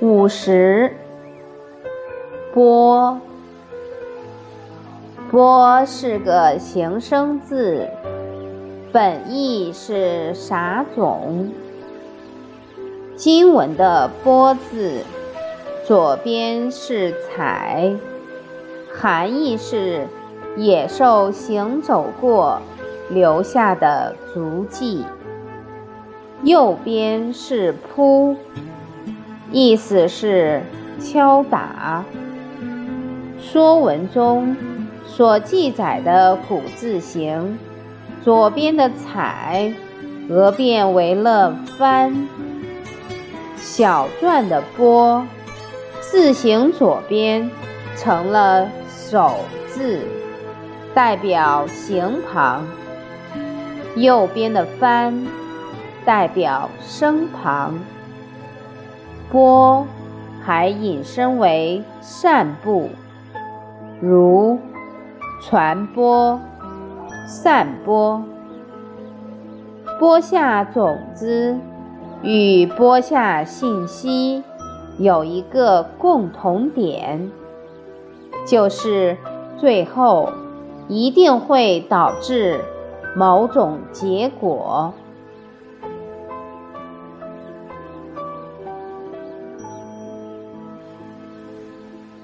五十，播，播是个形声字，本意是撒种。经文的“播”字，左边是彩，含义是野兽行走过留下的足迹；右边是扑。意思是敲打。《说文》中所记载的古字形，左边的“采”讹变为了“翻”。小篆的“波”字形左边成了“手”字，代表形旁；右边的“翻”代表声旁。播还引申为散布，如传播、散播。播下种子与播下信息有一个共同点，就是最后一定会导致某种结果。